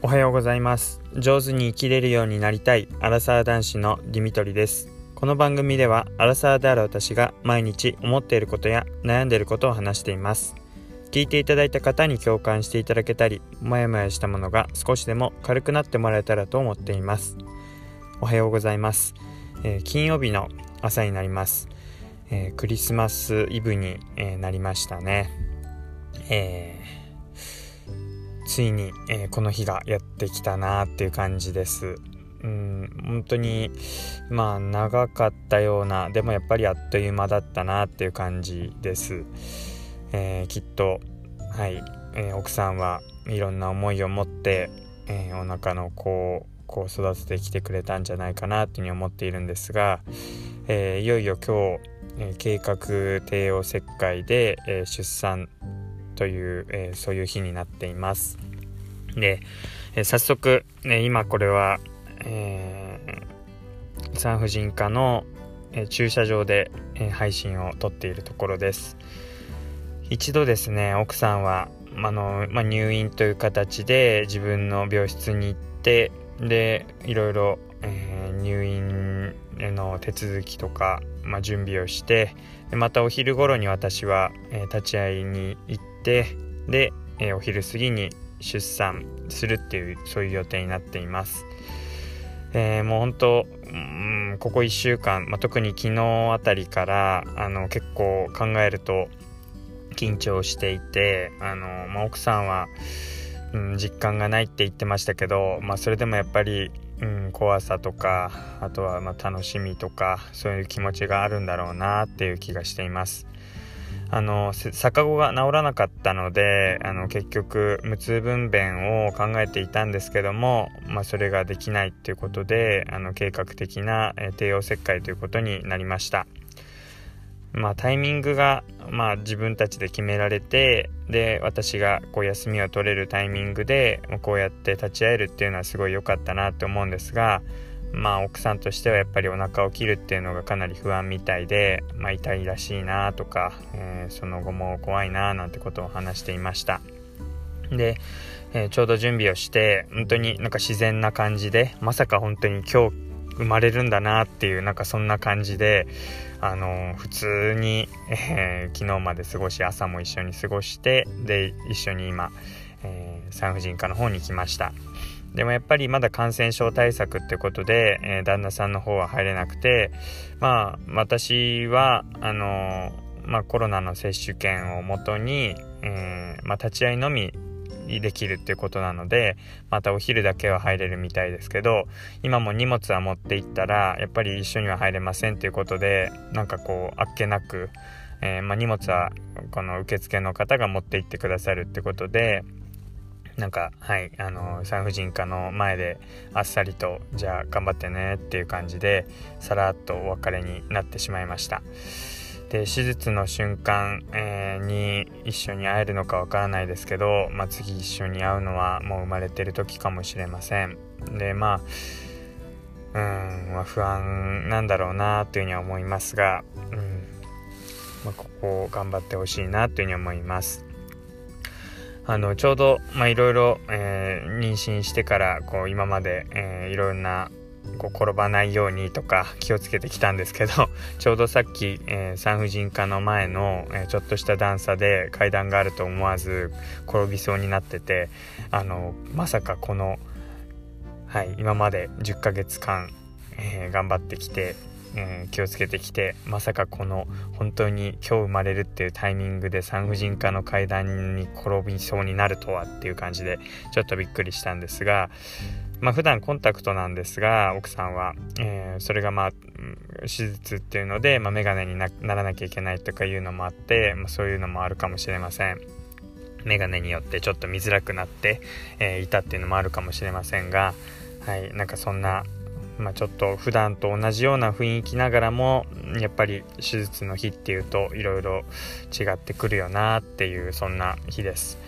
おはようございます。上手に生きれるようになりたいアラサー男子のディミトリです。この番組ではアラサーである私が毎日思っていることや悩んでいることを話しています。聞いていただいた方に共感していただけたりもやもやしたものが少しでも軽くなってもらえたらと思っています。おはようございます、えー、金曜日の朝になります、えー、クリスマスイブに、えー、なりましたね。えーついに、えー、この日がやってきたなっていう感じです。うん本当にまあ長かったようなでもやっぱりあっという間だったなっていう感じです。えー、きっとはい、えー、奥さんはいろんな思いを持って、えー、お腹の子をこう育ててきてくれたんじゃないかなっていうふうに思っているんですが、えいよいよ今日、え計画帝王切開で、え出産という、え、そういう日になっています。で、えー、早速、ね、今これは、えー、産婦人科の、え駐車場で、え配信を撮っているところです。一度ですね奥さんはあの、まあ、入院という形で自分の病室に行ってでいろいろ、えー、入院の手続きとか、まあ、準備をしてまたお昼頃に私は、えー、立ち会いに行ってで、えー、お昼過ぎに出産するっていうそういう予定になっています。えー、もう本当、うん、ここ1週間、まあ、特に昨日あたりからあの結構考えると緊張していてあの、まあ、奥さんは、うん、実感がないって言ってましたけど、まあ、それでもやっぱり、うん、怖さとかあとはま楽しみとかそういう気持ちがあるんだろうなっていう気がしています。あの逆子が治らなかったのであの結局無痛分娩を考えていたんですけども、まあ、それができないっていうことであの計画的な、え帝王切開ということになりました。まあ、タイミングが、まあ、自分たちで決められてで私がこう休みを取れるタイミングでこうやって立ち会えるっていうのはすごい良かったなって思うんですがまあ奥さんとしてはやっぱりお腹を切るっていうのがかなり不安みたいで、まあ、痛いらしいなとか、えー、その後も怖いななんてことを話していました。で、えー、ちょうど準備をして本当になんか自然な感じでまさか本当に今日生まれるんだなっていうなんかそんな感じであの、普通に、えー、昨日まで過ごし朝も一緒に過ごしてで一緒に今、え産婦人科の方に来ました。でもやっぱりまだ感染症対策ってことで、えー、旦那さんの方は入れなくてまあ私はあの、まあ、コロナの接種券をもとに、えー、まあ、立ち会いのみできるっていうことなのでまたお昼だけは入れるみたいですけど今も荷物は持って行ったらやっぱり一緒には入れませんっていうことでなんかこうあっけなく、えまあ、荷物はこの受付の方が持って行ってくださるってことでなんかはいあの産婦人科の前であっさりとじゃあ頑張ってねっていう感じでさらっとお別れになってしまいました。で手術の瞬間、えー、に一緒に会えるのかわからないですけど、まあ、次一緒に会うのはもう生まれてる時かもしれません。でまあうん、まあ、不安なんだろうなというふうには思いますが、うんまあ、ここを頑張ってほしいなというふうに思いますあのちょうどいろいろ妊娠してからこう今まで、えー、いろんなこう転ばないようにとか気をつけてきたんですけど ちょうどさっき、えー、産婦人科の前の、えー、ちょっとした段差で階段があると思わず転びそうになっててあのまさかこの、はい、今まで10ヶ月間、えー、頑張ってきてえー、気をつけてきてまさかこの本当に今日生まれるっていうタイミングで産婦人科の階段に転びそうになるとはっていう感じでちょっとびっくりしたんですがまあ普段コンタクトなんですが奥さんは、えー、それがまあ手術っていうので、まあ、眼鏡にならなきゃいけないとかいうのもあって、まあ、そういうのもあるかもしれません。眼鏡によってちょっと見づらくなって、えー、いたっていうのもあるかもしれませんが、はい、なんかそんなまあ、ちょっと普段と同じような雰囲気ながらもやっぱり手術の日っていうといろいろ違ってくるよなっていうそんな日です。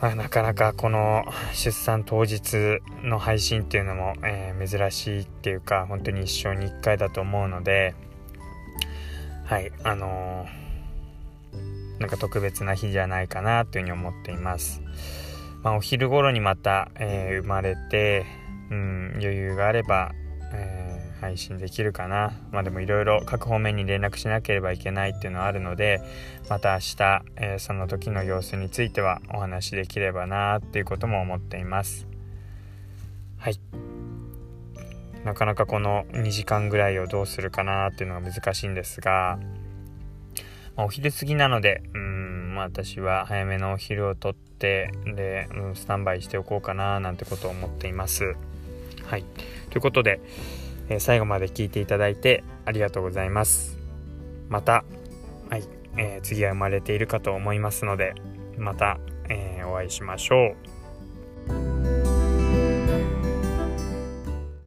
まあ、なかなかこの出産当日の配信っていうのも、えー、珍しいっていうか本当に一生に一回だと思うのではいあのー、なんか特別な日じゃないかなというふうに思っています。まあ、お昼頃にまた、えー、生まれて、うん、余裕があれば、えー、配信できるかな。まあでもいろいろ各方面に連絡しなければいけないっていうのはあるので、また明日、えー、その時の様子についてはお話しできればなっていうことも思っています。はい。なかなかこの2時間ぐらいをどうするかなっていうのが難しいんですが、まあ、お昼過ぎなので、うん、私は早めのお昼をとって、で、うん、スタンバイしておこうかななんてことを思っています。はい。ということで、えー、最後まで聞いていただいてありがとうございます。また、はい、えー、次は生まれているかと思いますので、また、えー、お会いしましょう。